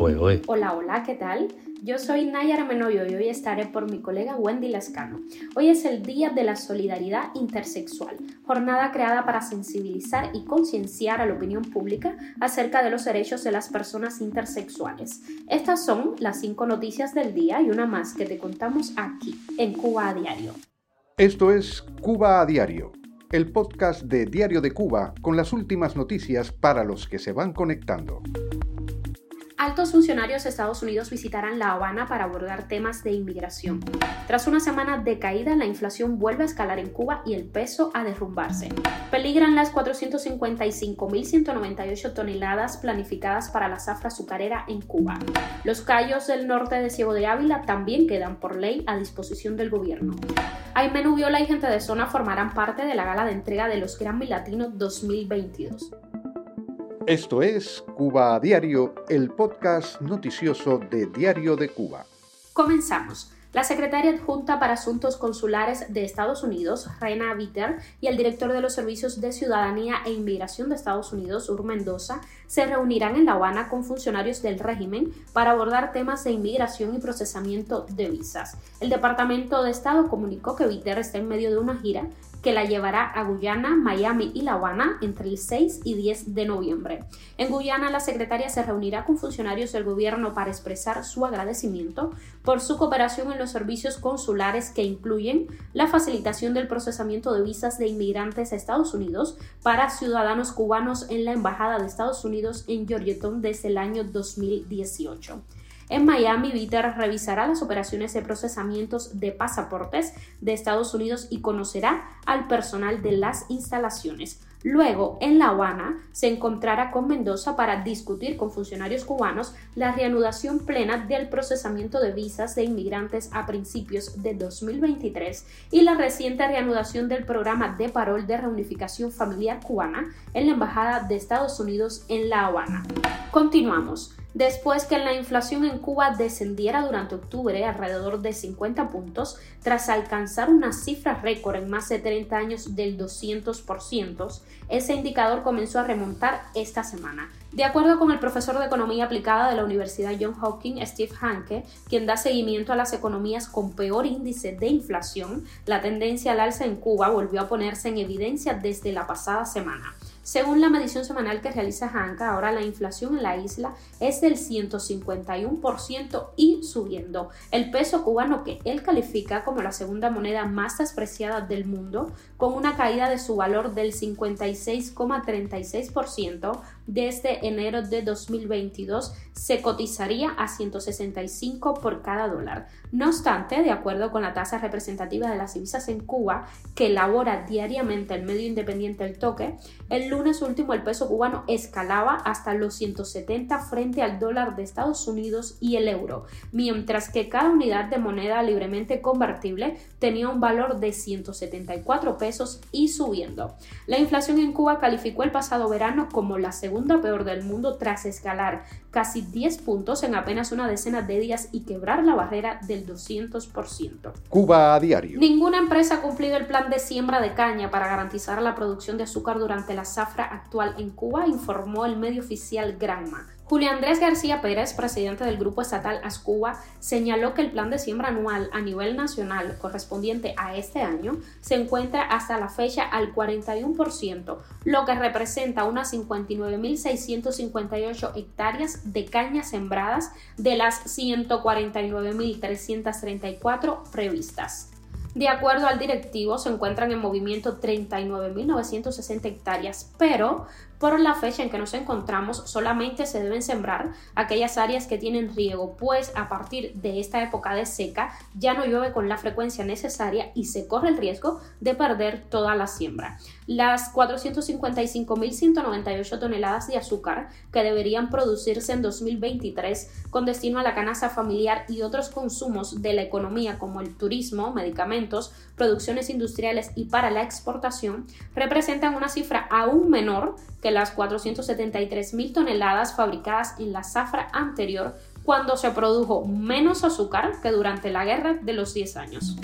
Hola, hola, ¿qué tal? Yo soy Nayara Menoyo y hoy estaré por mi colega Wendy Lascano. Hoy es el Día de la Solidaridad Intersexual, jornada creada para sensibilizar y concienciar a la opinión pública acerca de los derechos de las personas intersexuales. Estas son las cinco noticias del día y una más que te contamos aquí, en Cuba a Diario. Esto es Cuba a Diario, el podcast de Diario de Cuba con las últimas noticias para los que se van conectando. Altos funcionarios de Estados Unidos visitarán La Habana para abordar temas de inmigración. Tras una semana de caída, la inflación vuelve a escalar en Cuba y el peso a derrumbarse. Peligran las 455.198 toneladas planificadas para la zafra azucarera en Cuba. Los callos del norte de Ciego de Ávila también quedan por ley a disposición del gobierno. Aime Nubiola y gente de zona formarán parte de la gala de entrega de los Grammy Latinos 2022. Esto es Cuba a Diario, el podcast noticioso de Diario de Cuba. Comenzamos. La secretaria adjunta para Asuntos Consulares de Estados Unidos, Reina Viter, y el director de los Servicios de Ciudadanía e Inmigración de Estados Unidos, Ur Mendoza, se reunirán en La Habana con funcionarios del régimen para abordar temas de inmigración y procesamiento de visas. El Departamento de Estado comunicó que Viter está en medio de una gira que la llevará a Guyana, Miami y La Habana entre el 6 y 10 de noviembre. En Guyana, la secretaria se reunirá con funcionarios del gobierno para expresar su agradecimiento por su cooperación en los servicios consulares que incluyen la facilitación del procesamiento de visas de inmigrantes a Estados Unidos para ciudadanos cubanos en la Embajada de Estados Unidos en Georgetown desde el año 2018. En Miami, Viter revisará las operaciones de procesamientos de pasaportes de Estados Unidos y conocerá al personal de las instalaciones. Luego, en La Habana, se encontrará con Mendoza para discutir con funcionarios cubanos la reanudación plena del procesamiento de visas de inmigrantes a principios de 2023 y la reciente reanudación del programa de parol de reunificación familiar cubana en la Embajada de Estados Unidos en La Habana. Continuamos después que la inflación en Cuba descendiera durante octubre alrededor de 50 puntos, tras alcanzar una cifra récord en más de 30 años del 200%, ese indicador comenzó a remontar esta semana. De acuerdo con el profesor de Economía Aplicada de la Universidad John Hopkins, Steve Hanke, quien da seguimiento a las economías con peor índice de inflación, la tendencia al alza en Cuba volvió a ponerse en evidencia desde la pasada semana. Según la medición semanal que realiza Hanka, ahora la inflación en la isla es del 151% y subiendo. El peso cubano, que él califica como la segunda moneda más despreciada del mundo, con una caída de su valor del 56,36% desde enero de 2022, se cotizaría a 165 por cada dólar. No obstante, de acuerdo con la tasa representativa de las divisas en Cuba, que elabora diariamente el medio independiente El Toque, el lunes último el peso cubano escalaba hasta los 170 frente al dólar de Estados Unidos y el euro, mientras que cada unidad de moneda libremente convertible tenía un valor de 174 pesos y subiendo. La inflación en Cuba calificó el pasado verano como la segunda peor del mundo tras escalar casi 10 puntos en apenas una decena de días y quebrar la barrera del 200%. Cuba a diario. Ninguna empresa ha cumplido el plan de siembra de caña para garantizar la producción de azúcar durante la zafra actual en Cuba, informó el medio oficial Granma. Julio Andrés García Pérez, presidente del Grupo Estatal Ascuba, señaló que el plan de siembra anual a nivel nacional correspondiente a este año se encuentra hasta la fecha al 41%, lo que representa unas 59.658 hectáreas de cañas sembradas de las 149.334 previstas. De acuerdo al directivo, se encuentran en movimiento 39.960 hectáreas, pero por la fecha en que nos encontramos, solamente se deben sembrar aquellas áreas que tienen riego, pues a partir de esta época de seca ya no llueve con la frecuencia necesaria y se corre el riesgo de perder toda la siembra. Las 455.198 toneladas de azúcar que deberían producirse en 2023 con destino a la canasta familiar y otros consumos de la economía como el turismo, medicamentos, producciones industriales y para la exportación, representan una cifra aún menor que las 473 mil toneladas fabricadas en la zafra anterior cuando se produjo menos azúcar que durante la Guerra de los 10 años.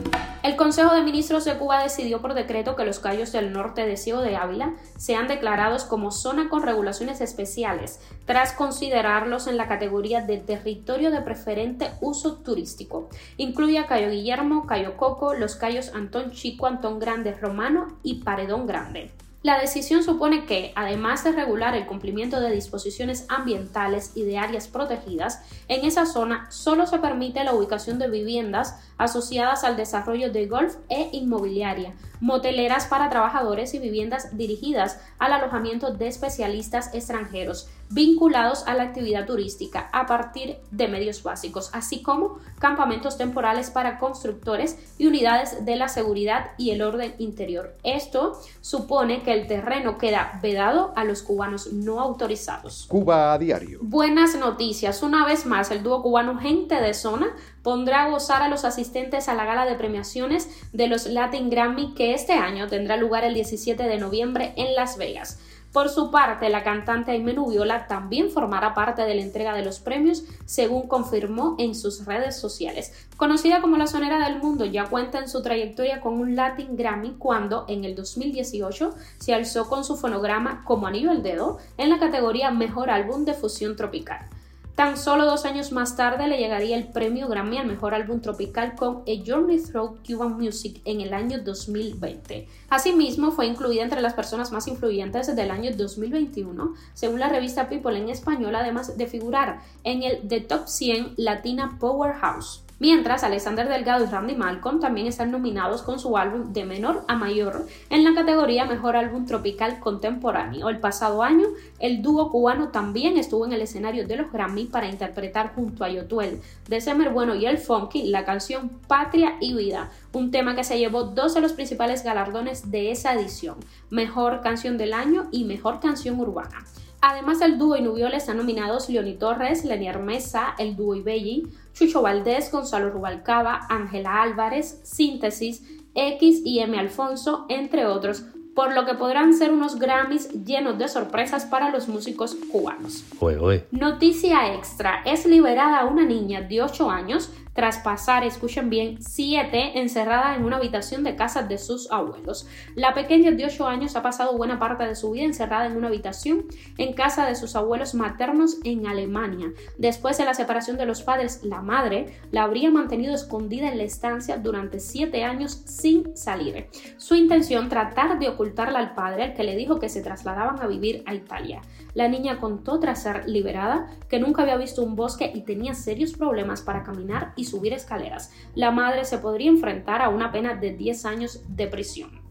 El Consejo de Ministros de Cuba decidió por decreto que los callos del norte de Ciego de Ávila sean declarados como zona con regulaciones especiales, tras considerarlos en la categoría de territorio de preferente uso turístico. Incluye a Cayo Guillermo, Cayo Coco, los callos Antón Chico, Antón Grande Romano y Paredón Grande. La decisión supone que, además de regular el cumplimiento de disposiciones ambientales y de áreas protegidas, en esa zona solo se permite la ubicación de viviendas asociadas al desarrollo de golf e inmobiliaria, moteleras para trabajadores y viviendas dirigidas al alojamiento de especialistas extranjeros vinculados a la actividad turística a partir de medios básicos, así como campamentos temporales para constructores y unidades de la seguridad y el orden interior. Esto supone que el terreno queda vedado a los cubanos no autorizados. Cuba a diario. Buenas noticias. Una vez más, el dúo cubano Gente de Zona pondrá a gozar a los asistentes a la gala de premiaciones de los Latin Grammy que este año tendrá lugar el 17 de noviembre en Las Vegas. Por su parte, la cantante Aime Nubiola también formará parte de la entrega de los premios, según confirmó en sus redes sociales. Conocida como la sonera del mundo, ya cuenta en su trayectoria con un Latin Grammy cuando, en el 2018, se alzó con su fonograma como anillo al dedo en la categoría Mejor Álbum de Fusión Tropical. Tan solo dos años más tarde le llegaría el premio Grammy al mejor álbum tropical con A Journey Through Cuban Music en el año 2020. Asimismo, fue incluida entre las personas más influyentes del año 2021, según la revista People en español, además de figurar en el The Top 100 Latina Powerhouse. Mientras, Alexander Delgado y Randy Malcolm también están nominados con su álbum de menor a mayor en la categoría Mejor Álbum Tropical Contemporáneo. El pasado año, el dúo cubano también estuvo en el escenario de los Grammy para interpretar junto a Yotuel, de Semer Bueno y El Funky la canción Patria y Vida, un tema que se llevó dos de los principales galardones de esa edición, Mejor Canción del Año y Mejor Canción Urbana. Además del dúo y Nubiola están nominados Leoni Torres, Lenier Mesa, el dúo Ibelli, Chucho Valdés, Gonzalo Rubalcaba, Ángela Álvarez, Síntesis, X y M. Alfonso, entre otros, por lo que podrán ser unos Grammys llenos de sorpresas para los músicos cubanos. Noticia extra, es liberada una niña de 8 años tras pasar, escuchen bien, siete encerrada en una habitación de casa de sus abuelos. La pequeña de 8 años ha pasado buena parte de su vida encerrada en una habitación en casa de sus abuelos maternos en Alemania. Después de la separación de los padres, la madre la habría mantenido escondida en la estancia durante siete años sin salir. Su intención tratar de ocultarla al padre, al que le dijo que se trasladaban a vivir a Italia. La niña contó tras ser liberada que nunca había visto un bosque y tenía serios problemas para caminar subir escaleras. La madre se podría enfrentar a una pena de 10 años de prisión.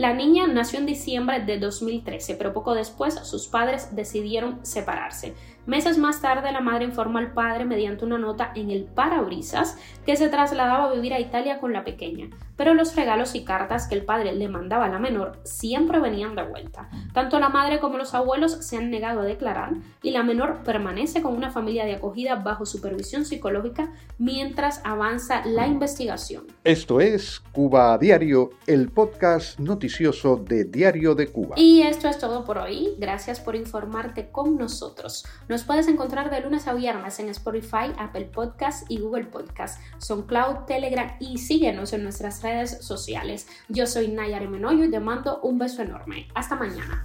La niña nació en diciembre de 2013, pero poco después sus padres decidieron separarse. Meses más tarde, la madre informó al padre mediante una nota en el parabrisas que se trasladaba a vivir a Italia con la pequeña, pero los regalos y cartas que el padre le mandaba a la menor siempre venían de vuelta. Tanto la madre como los abuelos se han negado a declarar y la menor permanece con una familia de acogida bajo supervisión psicológica mientras avanza la investigación. Esto es Cuba Diario, el podcast noticioso de Diario de Cuba. Y esto es todo por hoy. Gracias por informarte con nosotros. Nos puedes encontrar de lunes a viernes en Spotify, Apple Podcast y Google Podcast, SoundCloud, Telegram y síguenos en nuestras redes sociales. Yo soy Nayar Menoyo y te mando un beso enorme. Hasta mañana.